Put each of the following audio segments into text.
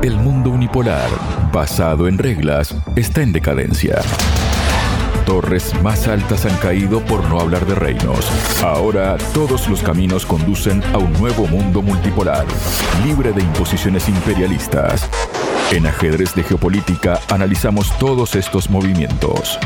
El mundo unipolar, basado en reglas, está en decadencia. Torres más altas han caído por no hablar de reinos. Ahora todos los caminos conducen a un nuevo mundo multipolar, libre de imposiciones imperialistas. En ajedrez de geopolítica analizamos todos estos movimientos.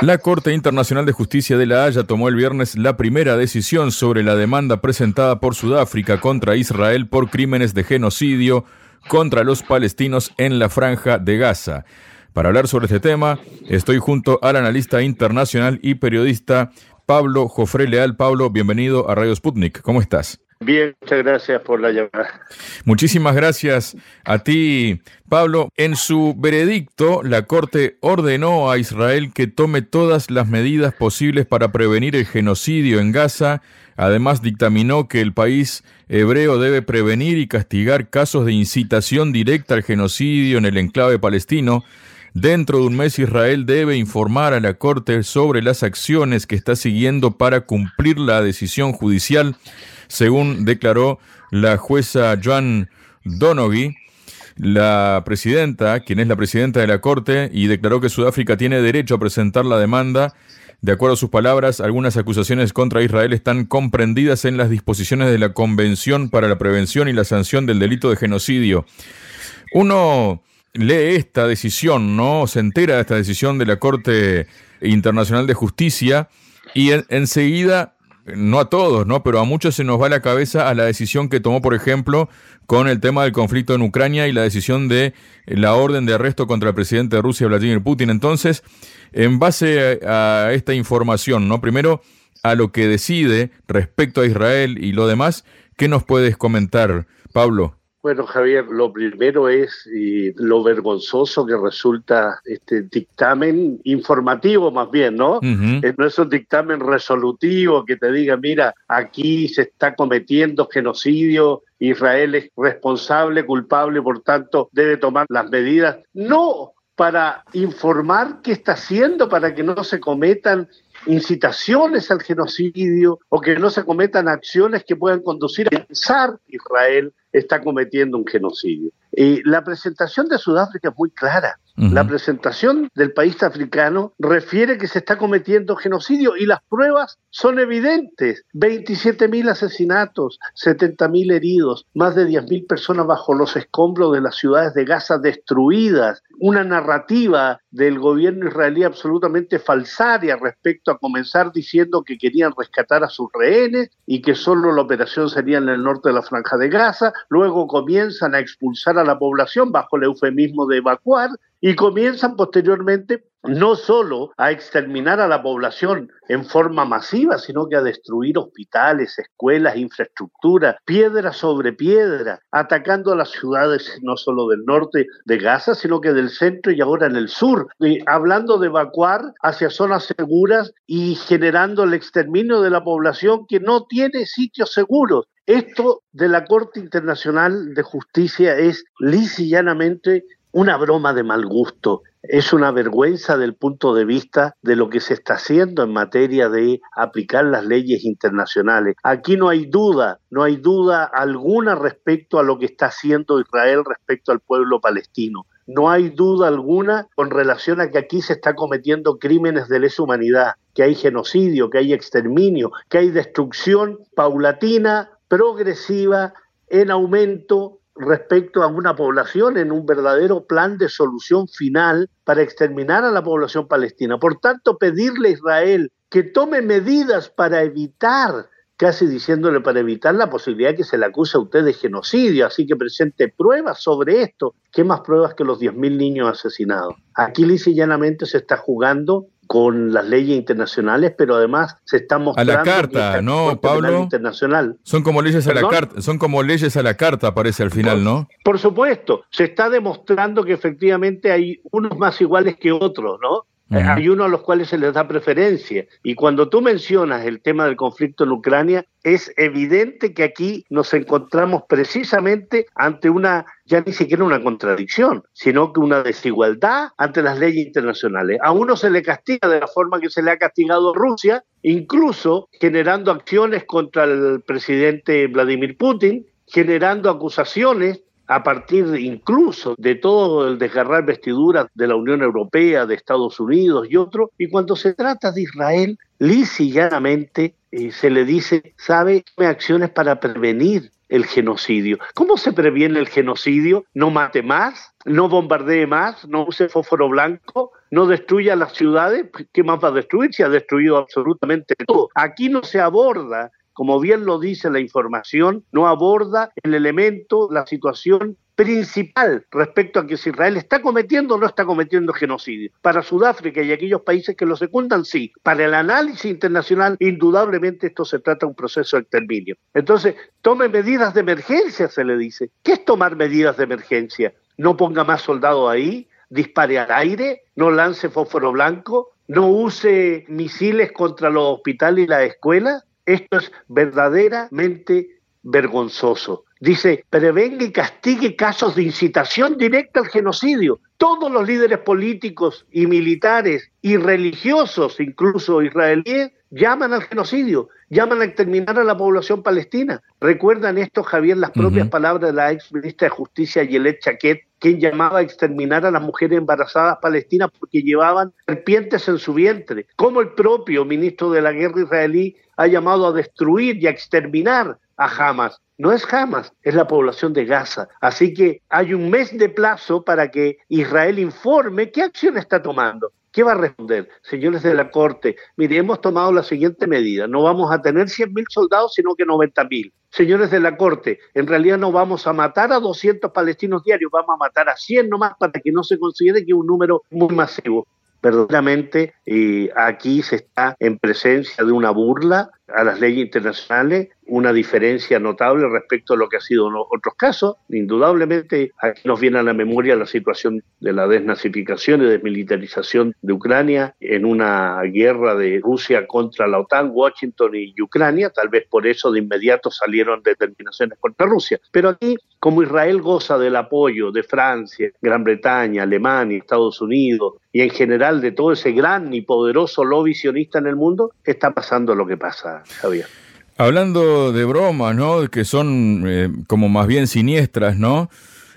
La Corte Internacional de Justicia de La Haya tomó el viernes la primera decisión sobre la demanda presentada por Sudáfrica contra Israel por crímenes de genocidio contra los palestinos en la franja de Gaza. Para hablar sobre este tema, estoy junto al analista internacional y periodista Pablo Jofre Leal. Pablo, bienvenido a Radio Sputnik. ¿Cómo estás? Muchas gracias por la llamada. Muchísimas gracias a ti, Pablo. En su veredicto, la Corte ordenó a Israel que tome todas las medidas posibles para prevenir el genocidio en Gaza. Además, dictaminó que el país hebreo debe prevenir y castigar casos de incitación directa al genocidio en el enclave palestino. Dentro de un mes Israel debe informar a la Corte sobre las acciones que está siguiendo para cumplir la decisión judicial según declaró la jueza Joan Donoghue, la presidenta, quien es la presidenta de la Corte, y declaró que Sudáfrica tiene derecho a presentar la demanda. De acuerdo a sus palabras, algunas acusaciones contra Israel están comprendidas en las disposiciones de la Convención para la Prevención y la Sanción del Delito de Genocidio. Uno lee esta decisión, ¿no? Se entera de esta decisión de la Corte Internacional de Justicia y enseguida no a todos, ¿no? Pero a muchos se nos va la cabeza a la decisión que tomó, por ejemplo, con el tema del conflicto en Ucrania y la decisión de la orden de arresto contra el presidente de Rusia, Vladimir Putin. Entonces, en base a, esta información, ¿no? Primero, a lo que decide respecto a Israel y lo demás, ¿qué nos puedes comentar, Pablo? Bueno, Javier, lo primero es lo vergonzoso que resulta este dictamen informativo más bien, ¿no? Eh, no es un dictamen resolutivo que te diga, mira, aquí se está cometiendo genocidio, Israel es responsable, culpable, por tanto debe tomar las medidas. No, para informar qué está haciendo para que no se cometan incitaciones al genocidio o que no se cometan acciones que puedan conducir a pensar que Israel está cometiendo un genocidio. Y la presentación de Sudáfrica es muy clara. La presentación del país africano refiere que se está cometiendo genocidio y las pruebas son evidentes. 27.000 asesinatos, 70.000 heridos, más de 10.000 personas bajo los escombros de las ciudades de Gaza destruidas, una narrativa del gobierno israelí absolutamente falsaria respecto a comenzar diciendo que querían rescatar a sus rehenes y que solo la operación sería en el norte de la franja de Gaza, luego comienzan a expulsar a la población bajo el eufemismo de evacuar y comienzan posteriormente no solo a exterminar a la población en forma masiva, sino que a destruir hospitales, escuelas, infraestructura, piedra sobre piedra, atacando a las ciudades no solo del norte de Gaza, sino que del centro y ahora en el sur, hablando de evacuar hacia zonas seguras y generando el exterminio de la población que no tiene sitios seguros. Esto de la Corte Internacional de Justicia es lisa una broma de mal gusto, es una vergüenza del punto de vista de lo que se está haciendo en materia de aplicar las leyes internacionales. Aquí no hay duda, no hay duda alguna respecto a lo que está haciendo Israel respecto al pueblo palestino. No hay duda alguna con relación a que aquí se está cometiendo crímenes de lesa humanidad, que hay genocidio, que hay exterminio, que hay destrucción paulatina, progresiva, en aumento respecto a una población en un verdadero plan de solución final para exterminar a la población palestina. Por tanto, pedirle a Israel que tome medidas para evitar, casi diciéndole para evitar la posibilidad de que se le acuse a usted de genocidio, así que presente pruebas sobre esto. ¿Qué más pruebas que los 10.000 niños asesinados? Aquí lisa llanamente se está jugando con las leyes internacionales, pero además se está mostrando a la carta, ¿no, Pablo? Internacional. Son como leyes a la carta, son como leyes a la carta, parece al final, ¿no? Por supuesto, se está demostrando que efectivamente hay unos más iguales que otros, ¿no? Hay unos a los cuales se les da preferencia. Y cuando tú mencionas el tema del conflicto en Ucrania, es evidente que aquí nos encontramos precisamente ante una, ya ni siquiera una contradicción, sino que una desigualdad ante las leyes internacionales. A uno se le castiga de la forma que se le ha castigado a Rusia, incluso generando acciones contra el presidente Vladimir Putin, generando acusaciones a partir incluso de todo el desgarrar vestiduras de la Unión Europea, de Estados Unidos y otros, y cuando se trata de Israel, llanamente eh, se le dice, sabe, acciones para prevenir el genocidio. ¿Cómo se previene el genocidio? No mate más, no bombardee más, no use fósforo blanco, no destruya las ciudades. ¿Qué más va a destruir si ha destruido absolutamente todo? Aquí no se aborda como bien lo dice la información, no aborda el elemento, la situación principal respecto a que si Israel está cometiendo o no está cometiendo genocidio. Para Sudáfrica y aquellos países que lo secundan, sí. Para el análisis internacional, indudablemente esto se trata de un proceso de exterminio. Entonces, tome medidas de emergencia, se le dice. ¿Qué es tomar medidas de emergencia? No ponga más soldados ahí, dispare al aire, no lance fósforo blanco, no use misiles contra los hospitales y las escuelas. Esto es verdaderamente vergonzoso. Dice, prevenga y castigue casos de incitación directa al genocidio. Todos los líderes políticos y militares y religiosos, incluso israelíes, llaman al genocidio, llaman a exterminar a la población palestina. ¿Recuerdan esto, Javier, las propias palabras de la ex ministra de Justicia, Yelet Chaquet, quien llamaba a exterminar a las mujeres embarazadas palestinas porque llevaban serpientes en su vientre? Como el propio ministro de la Guerra israelí ha llamado a destruir y a exterminar a Hamas. No es Hamas, es la población de Gaza. Así que hay un mes de plazo para que Israel informe qué acción está tomando. ¿Qué va a responder? Señores de la Corte, mire, hemos tomado la siguiente medida. No vamos a tener 100.000 soldados, sino que 90.000. Señores de la Corte, en realidad no vamos a matar a 200 palestinos diarios, vamos a matar a 100 nomás para que no se considere que es un número muy masivo verdaderamente y aquí se está en presencia de una burla a las leyes internacionales, una diferencia notable respecto a lo que ha sido en otros casos. Indudablemente, aquí nos viene a la memoria la situación de la desnazificación y desmilitarización de Ucrania en una guerra de Rusia contra la OTAN, Washington y Ucrania. Tal vez por eso de inmediato salieron determinaciones contra Rusia. Pero aquí, como Israel goza del apoyo de Francia, Gran Bretaña, Alemania, Estados Unidos y en general de todo ese gran y poderoso lobby sionista en el mundo, está pasando lo que pasa. Hablando de bromas, ¿no? Que son eh, como más bien siniestras, ¿no?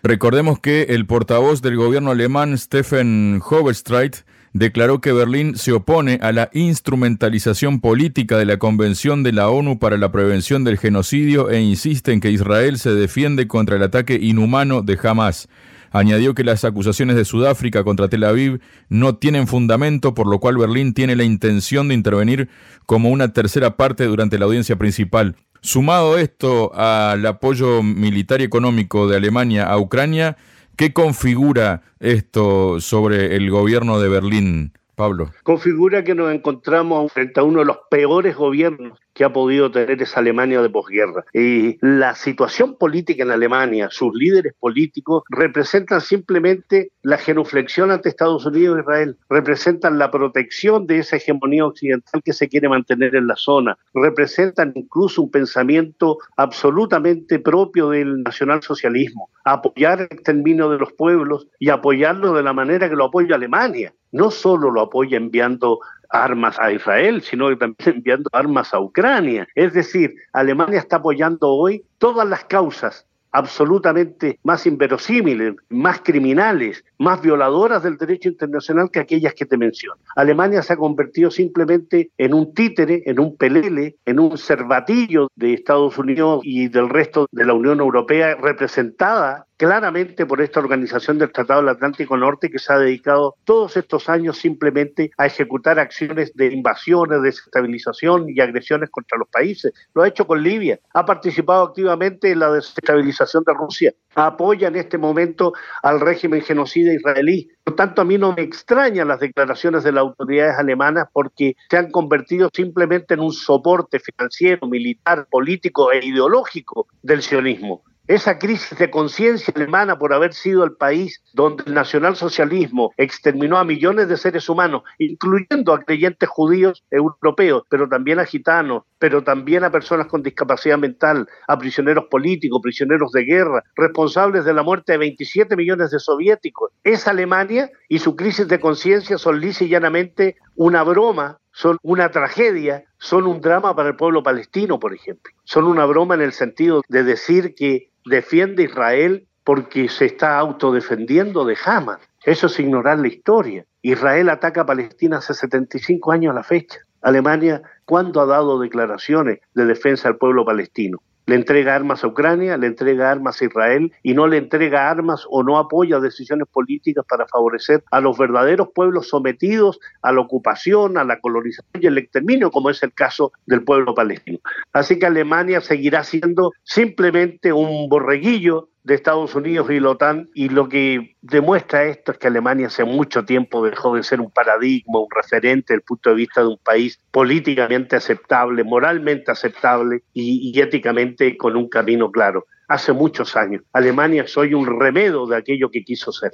Recordemos que el portavoz del gobierno alemán, Stephen Hoverstreit, declaró que Berlín se opone a la instrumentalización política de la Convención de la ONU para la Prevención del Genocidio e insiste en que Israel se defiende contra el ataque inhumano de Hamas. Añadió que las acusaciones de Sudáfrica contra Tel Aviv no tienen fundamento, por lo cual Berlín tiene la intención de intervenir como una tercera parte durante la audiencia principal. Sumado esto al apoyo militar y económico de Alemania a Ucrania, ¿qué configura esto sobre el gobierno de Berlín, Pablo? Configura que nos encontramos frente a uno de los peores gobiernos que ha podido tener esa Alemania de posguerra. Y la situación política en Alemania, sus líderes políticos, representan simplemente la genuflexión ante Estados Unidos e Israel, representan la protección de esa hegemonía occidental que se quiere mantener en la zona, representan incluso un pensamiento absolutamente propio del nacionalsocialismo, apoyar el exterminio de los pueblos y apoyarlo de la manera que lo apoya Alemania. No solo lo apoya enviando armas a Israel, sino que también enviando armas a Ucrania. Es decir, Alemania está apoyando hoy todas las causas absolutamente más inverosímiles, más criminales, más violadoras del derecho internacional que aquellas que te menciono. Alemania se ha convertido simplemente en un títere, en un pelele, en un cervatillo de Estados Unidos y del resto de la Unión Europea representada claramente por esta organización del Tratado del Atlántico Norte que se ha dedicado todos estos años simplemente a ejecutar acciones de invasiones, desestabilización y agresiones contra los países. Lo ha hecho con Libia, ha participado activamente en la desestabilización de Rusia, apoya en este momento al régimen genocida israelí. Por tanto, a mí no me extrañan las declaraciones de las autoridades alemanas porque se han convertido simplemente en un soporte financiero, militar, político e ideológico del sionismo. Esa crisis de conciencia alemana por haber sido el país donde el nacionalsocialismo exterminó a millones de seres humanos, incluyendo a creyentes judíos europeos, pero también a gitanos, pero también a personas con discapacidad mental, a prisioneros políticos, prisioneros de guerra, responsables de la muerte de 27 millones de soviéticos. Esa Alemania y su crisis de conciencia son lisa y llanamente una broma son una tragedia, son un drama para el pueblo palestino, por ejemplo. Son una broma en el sentido de decir que defiende Israel porque se está autodefendiendo de Hamas. Eso es ignorar la historia. Israel ataca a Palestina hace 75 años a la fecha. Alemania, ¿cuándo ha dado declaraciones de defensa al pueblo palestino? Le entrega armas a Ucrania, le entrega armas a Israel y no le entrega armas o no apoya decisiones políticas para favorecer a los verdaderos pueblos sometidos a la ocupación, a la colonización y el exterminio, como es el caso del pueblo palestino. Así que Alemania seguirá siendo simplemente un borreguillo de Estados Unidos y la OTAN y lo que demuestra esto es que Alemania hace mucho tiempo dejó de ser un paradigma, un referente desde el punto de vista de un país políticamente aceptable, moralmente aceptable y, éticamente con un camino claro hace muchos años. Alemania soy un remedo de aquello que quiso ser.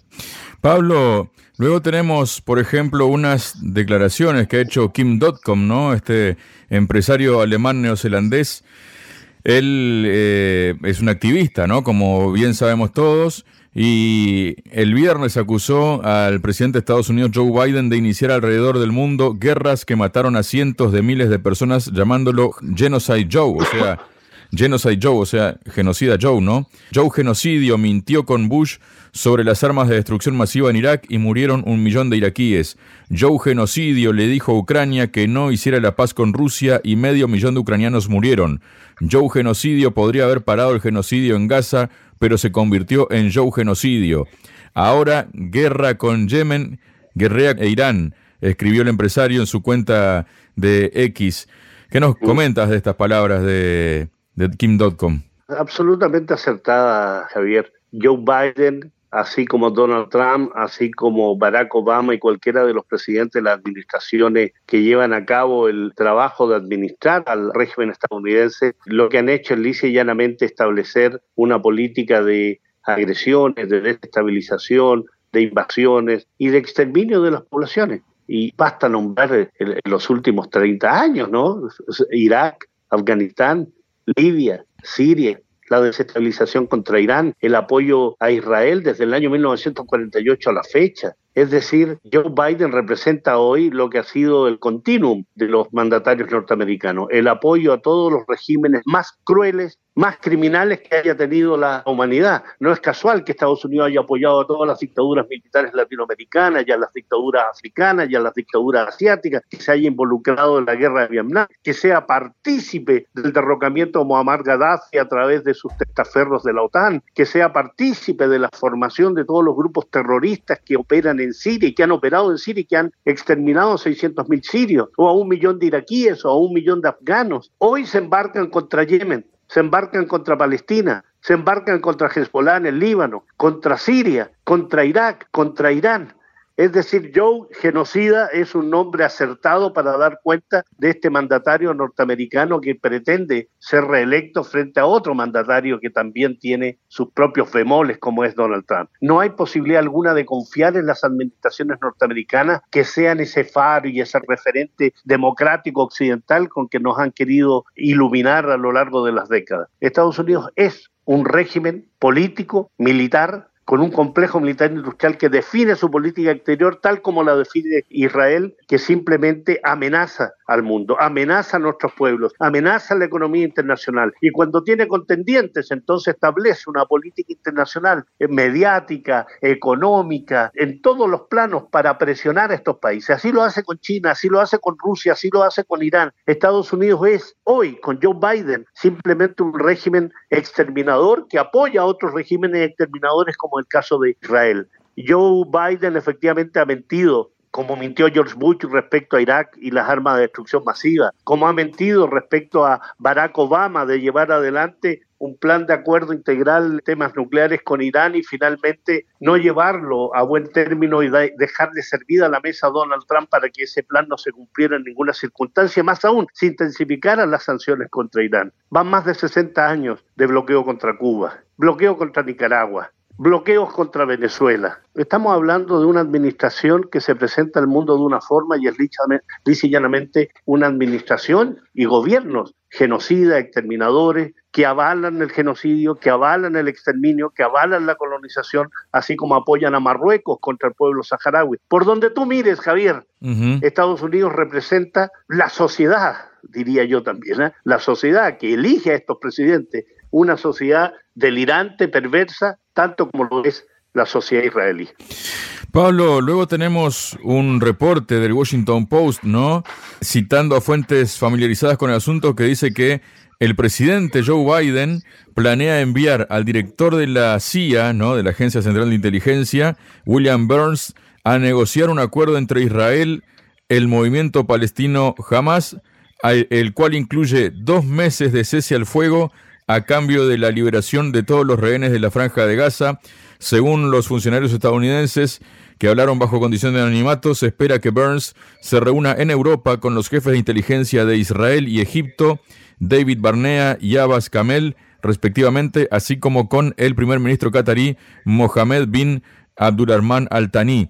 Pablo, luego tenemos, por ejemplo, unas declaraciones que ha hecho Kim Dotcom, ¿no? Este empresario alemán neozelandés él eh, es un activista, ¿no? Como bien sabemos todos. Y el viernes acusó al presidente de Estados Unidos, Joe Biden, de iniciar alrededor del mundo guerras que mataron a cientos de miles de personas, llamándolo Genocide Joe, o sea, Genocide Joe, o sea, genocida Joe, ¿no? Joe genocidio mintió con Bush sobre las armas de destrucción masiva en Irak y murieron un millón de iraquíes. Joe genocidio le dijo a Ucrania que no hiciera la paz con Rusia y medio millón de ucranianos murieron. Joe genocidio podría haber parado el genocidio en Gaza, pero se convirtió en Joe genocidio. Ahora, guerra con Yemen, guerrea e Irán, escribió el empresario en su cuenta de X. ¿Qué nos comentas de estas palabras de, de Kim.com. Absolutamente acertada, Javier. Joe Biden, así como Donald Trump, así como Barack Obama y cualquiera de los presidentes de las administraciones que llevan a cabo el trabajo de administrar al régimen estadounidense, lo que han hecho es lisa y llanamente establecer una política de agresiones, de desestabilización, de invasiones y de exterminio de las poblaciones. Y basta nombrar los últimos 30 años, ¿no? Irak, Afganistán, Libia, Siria, la desestabilización contra Irán, el apoyo a Israel desde el año 1948 a la fecha, es decir, Joe Biden representa hoy lo que ha sido el continuum de los mandatarios norteamericanos, el apoyo a todos los regímenes más crueles, más criminales que haya tenido la humanidad. No es casual que Estados Unidos haya apoyado a todas las dictaduras militares latinoamericanas y a las dictaduras africanas y a las dictaduras asiáticas, que se haya involucrado en la guerra de Vietnam, que sea partícipe del derrocamiento de Muammar Gaddafi a través de sus testaferros de la OTAN, que sea partícipe de la formación de todos los grupos terroristas que operan en Siria y que han operado en Siria y que han exterminado a 600.000 sirios, o a un millón de iraquíes, o a un millón de afganos. Hoy se embarcan contra Yemen, se embarcan contra Palestina, se embarcan contra Hezbollah en el Líbano, contra Siria, contra Irak, contra Irán. Es decir, Joe genocida es un nombre acertado para dar cuenta de este mandatario norteamericano que pretende ser reelecto frente a otro mandatario que también tiene sus propios bemoles como es Donald Trump. No hay posibilidad alguna de confiar en las administraciones norteamericanas que sean ese faro y ese referente democrático occidental con que nos han querido iluminar a lo largo de las décadas. Estados Unidos es un régimen político, militar, con un complejo militar industrial que define su política exterior tal como la define Israel, que simplemente amenaza al mundo, amenaza a nuestros pueblos, amenaza a la economía internacional. Y cuando tiene contendientes, entonces establece una política internacional mediática, económica, en todos los planos para presionar a estos países. Así lo hace con China, así lo hace con Rusia, así lo hace con Irán. Estados Unidos es hoy, con Joe Biden, simplemente un régimen exterminador que apoya a otros regímenes exterminadores como el caso de Israel. Joe Biden efectivamente ha mentido, como mintió George Bush respecto a Irak y las armas de destrucción masiva, como ha mentido respecto a Barack Obama de llevar adelante un plan de acuerdo integral de temas nucleares con Irán y finalmente no llevarlo a buen término y dejar de servir a la mesa a Donald Trump para que ese plan no se cumpliera en ninguna circunstancia, más aún, se intensificaran las sanciones contra Irán. Van más de 60 años de bloqueo contra Cuba, bloqueo contra Nicaragua, bloqueos contra Venezuela. Estamos hablando de una administración que se presenta al mundo de una forma y es lisa y llanamente una administración y gobiernos genocidas, exterminadores, que avalan el genocidio, que avalan el exterminio, que avalan la colonización, así como apoyan a Marruecos contra el pueblo saharaui. Por donde tú mires, Javier, Estados Unidos representa la sociedad, diría yo también, ¿eh? la sociedad que elige a estos presidentes una sociedad delirante, perversa, tanto como lo es la sociedad israelí. Pablo, luego tenemos un reporte del Washington Post, ¿no? Citando a fuentes familiarizadas con el asunto que dice que el presidente Joe Biden planea enviar al director de la CIA, ¿no? De la Agencia Central de Inteligencia, William Burns, a negociar un acuerdo entre Israel, el movimiento palestino Hamas, el cual incluye dos meses de cese al fuego a cambio de la liberación de todos los rehenes de la franja de Gaza. Según los funcionarios estadounidenses que hablaron bajo condición de anonimato, se espera que Burns se reúna en Europa con los jefes de inteligencia de Israel y Egipto, David Barnea y Abbas Kamel, respectivamente, así como con el primer ministro qatarí Mohamed bin Abdulrahman Al Thani.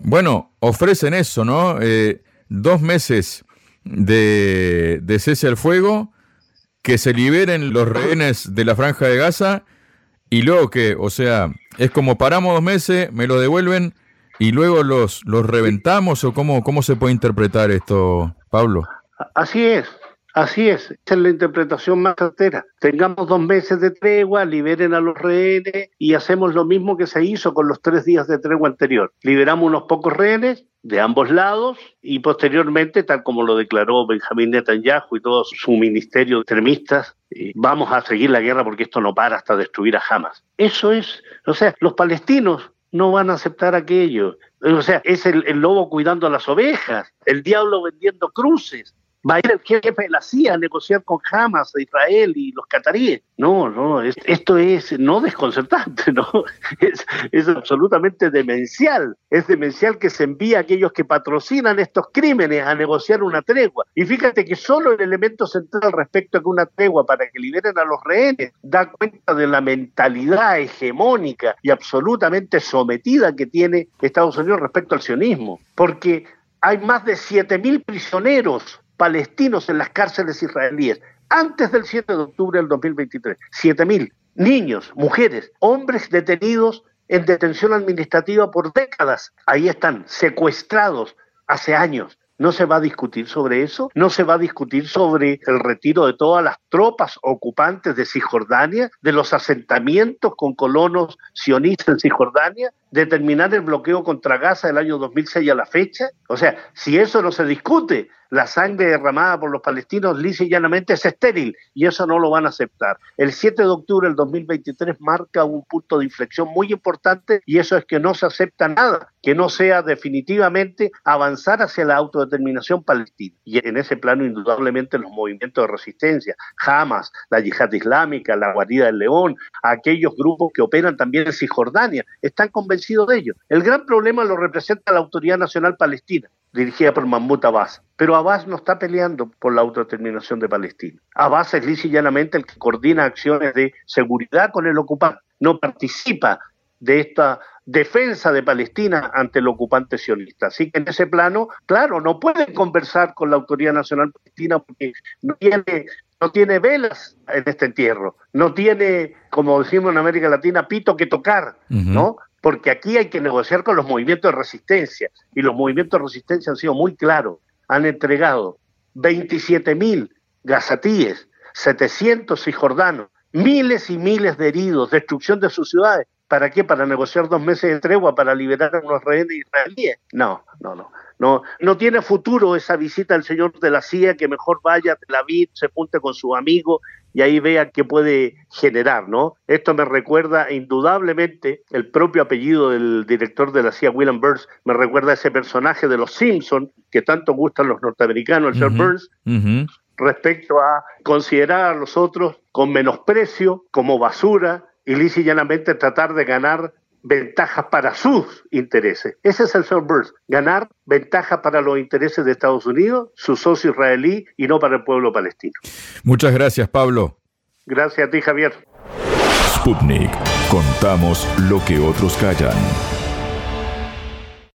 Bueno, ofrecen eso, ¿no? Eh, dos meses de, de cese al fuego, que se liberen los rehenes de la franja de Gaza y luego que, o sea, es como paramos dos meses, me lo devuelven y luego los, los reventamos o cómo, cómo se puede interpretar esto, Pablo. Así es, Así es, esa es la interpretación más certera. Tengamos dos meses de tregua, liberen a los rehenes y hacemos lo mismo que se hizo con los tres días de tregua anterior. Liberamos unos pocos rehenes de ambos lados y posteriormente, tal como lo declaró Benjamín Netanyahu y todo su ministerio de extremistas, eh, vamos a seguir la guerra porque esto no para hasta destruir a Hamas. Eso es, o sea, los palestinos no van a aceptar aquello. O sea, es el, el lobo cuidando a las ovejas, el diablo vendiendo cruces va a ir el jefe de la CIA a negociar con Hamas, Israel y los cataríes. No, no, esto es no desconcertante, ¿no? Es, absolutamente demencial. Es demencial que se envíe a aquellos que patrocinan estos crímenes a negociar una tregua. Y fíjate que solo el elemento central respecto a que una tregua para que liberen a los rehenes da cuenta de la mentalidad hegemónica y absolutamente sometida que tiene Estados Unidos respecto al sionismo. Porque hay más de 7.000 prisioneros palestinos en las cárceles israelíes antes del 7 de octubre del 2023. 7.000 niños, mujeres, hombres detenidos en detención administrativa por décadas. Ahí están, secuestrados hace años. ¿No se va a discutir sobre eso? ¿No se va a discutir sobre el retiro de todas las tropas ocupantes de Cisjordania, de los asentamientos con colonos sionistas en Cisjordania, de terminar el bloqueo contra Gaza del año 2006 a la fecha? O sea, si eso no se discute, la sangre derramada por los palestinos lisa y llanamente es estéril y eso no lo van a aceptar. El 7 de octubre del 2023 marca un punto de inflexión muy importante y eso es que no se acepta nada que no sea definitivamente avanzar hacia la autodeterminación palestina. Y en ese plano indudablemente los movimientos de resistencia, Hamas, la yihad islámica, la guarida del león, aquellos grupos que operan también en Cisjordania, están convencidos de ello. El gran problema lo representa la Autoridad Nacional Palestina dirigida por Mahmoud Abbas. Pero Abbas no está peleando por la autodeterminación de Palestina. Abbas es lisa y llanamente el que coordina acciones de seguridad con el ocupante. No participa de esta defensa de Palestina ante el ocupante sionista. Así que en ese plano, claro, no pueden conversar con la Autoridad Nacional Palestina porque no tiene, no tiene velas en este entierro, no tiene, como decimos en América Latina, pito que tocar, ¿no? Porque aquí hay que negociar con los movimientos de resistencia y los movimientos de resistencia han sido muy claros. Han entregado 27 mil gazatíes, 700 cisjordanos, miles y miles de heridos, destrucción de sus ciudades. ¿Para qué? ¿Para negociar dos meses de tregua para liberar a unos rehenes israelíes? No, no, no. No, no tiene futuro esa visita al señor de la CIA, que mejor vaya a Tel Aviv, se junte con su amigo y ahí vea qué puede generar, ¿no? Esto me recuerda indudablemente el propio apellido del director de la CIA, William Burns, me recuerda a ese personaje de los Simpsons que tanto gustan los norteamericanos, el señor Burns, respecto a considerar a los otros con menosprecio, como basura, y lisa y llanamente tratar de ganar ventajas para sus intereses. Ese es el Burns, ganar ventaja para los intereses de Estados Unidos, su socio israelí y no para el pueblo palestino. Muchas gracias, Pablo. Gracias a ti, Javier. Sputnik. Contamos lo que otros callan.